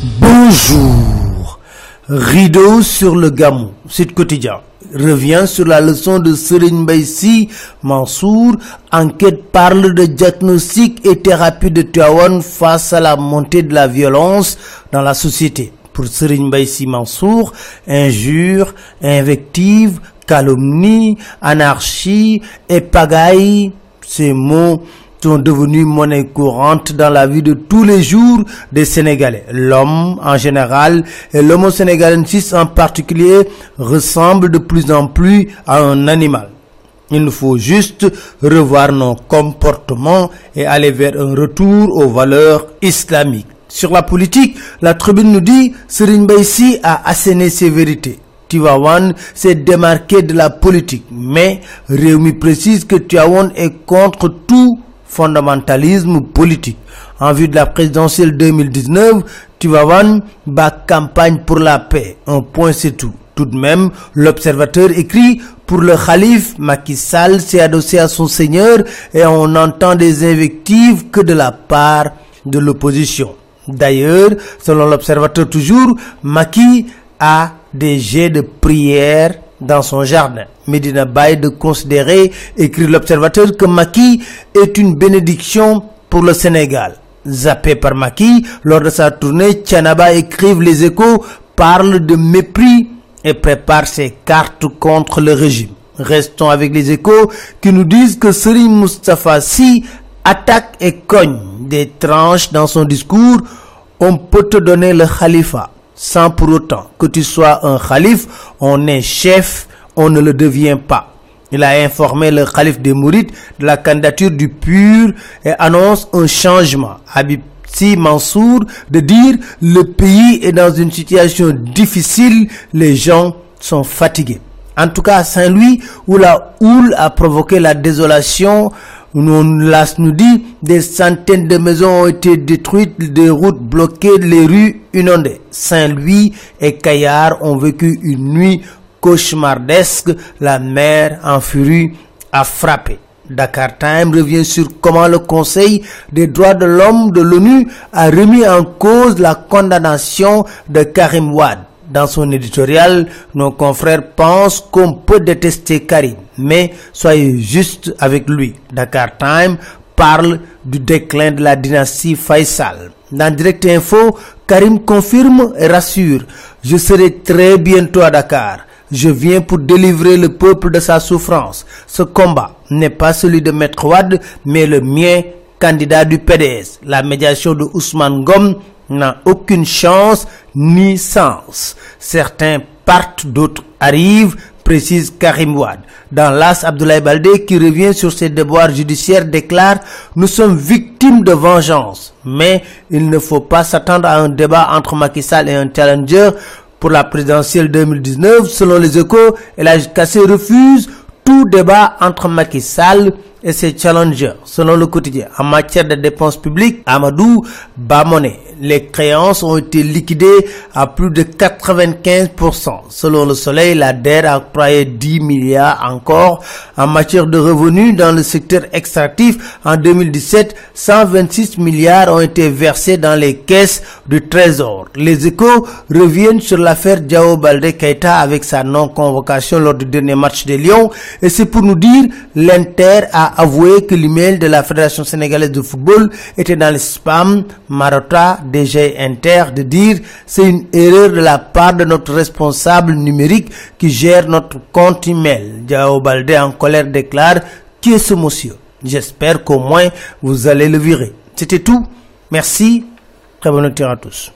Bonjour. Rideau sur le gamou. Sud quotidien revient sur la leçon de Serigne Baïsi Mansour. Enquête parle de diagnostic et thérapie de Tiawan face à la montée de la violence dans la société. Pour Serigne Baïsi Mansour, injures, invectives, calomnie, anarchie et pagaille, ces mots sont devenus monnaie courante dans la vie de tous les jours des Sénégalais. L'homme en général et l'homo sénégalensis en particulier ressemble de plus en plus à un animal. Il nous faut juste revoir nos comportements et aller vers un retour aux valeurs islamiques. Sur la politique, la tribune nous dit Serigne Baïsi a asséné ses vérités. Tivawan s'est démarqué de la politique, mais Réumi précise que Tivawan est contre tout fondamentalisme politique. En vue de la présidentielle 2019, Tivawan bat campagne pour la paix. Un point c'est tout. Tout de même, l'observateur écrit pour le calife, Macky Sall s'est adossé à son seigneur et on entend des invectives que de la part de l'opposition. D'ailleurs, selon l'observateur toujours, Macky a des jets de prière dans son jardin. Medina Bay de considérer, écrit l'observateur, que Macky est une bénédiction pour le Sénégal. Zappé par Macky, lors de sa tournée, Tchanaba écrive les échos, parle de mépris et prépare ses cartes contre le régime. Restons avec les échos qui nous disent que Serigne Moustapha Sy attaque et cogne des tranches dans son discours. On peut te donner le khalifa sans pour autant que tu sois un calife, on est chef, on ne le devient pas. Il a informé le calife des Mourides de la candidature du pur et annonce un changement. Habib Si Mansour de dire le pays est dans une situation difficile, les gens sont fatigués. En tout cas Saint-Louis où la houle a provoqué la désolation, las nous dit des centaines de maisons ont été détruites, des routes bloquées, les rues inondées. Saint-Louis et Caillard ont vécu une nuit cauchemardesque. La mer en furie a frappé. Dakar Time revient sur comment le Conseil des droits de l'homme de l'ONU a remis en cause la condamnation de Karim Wad. Dans son éditorial, nos confrères pensent qu'on peut détester Karim, mais soyez juste avec lui. Dakar Time parle du déclin de la dynastie Faisal. Dans Direct Info, Karim confirme et rassure, je serai très bientôt à Dakar. Je viens pour délivrer le peuple de sa souffrance. Ce combat n'est pas celui de Maître Wad, mais le mien, candidat du PDS. La médiation de Ousmane Gom n'a aucune chance ni sens. Certains partent, d'autres arrivent, précise Karim Wad. Dans l'As, Abdoulaye Baldé, qui revient sur ses devoirs judiciaires, déclare « Nous sommes victimes de vengeance, mais il ne faut pas s'attendre à un débat entre Macky Sall et un challenger pour la présidentielle 2019. Selon les échos, El Kassé refuse tout débat entre Macky Sall et ses challengers. Selon le quotidien, en matière de dépenses publiques, Amadou Bamoné, les créances ont été liquidées à plus de 95%. Selon le Soleil, la DER a octroyé 10 milliards encore en matière de revenus dans le secteur extractif. En 2017, 126 milliards ont été versés dans les caisses du Trésor. Les échos reviennent sur l'affaire Diao Baldé Keita avec sa non-convocation lors du dernier match de Lyon. Et c'est pour nous dire, l'Inter a avoué que l'email de la Fédération sénégalaise de football était dans le spam Marotta DG Inter de dire c'est une erreur de la part de notre responsable numérique qui gère notre compte email. Diao Baldé en colère déclare qui est ce monsieur? J'espère qu'au moins vous allez le virer. C'était tout. Merci. Très bonne à tous.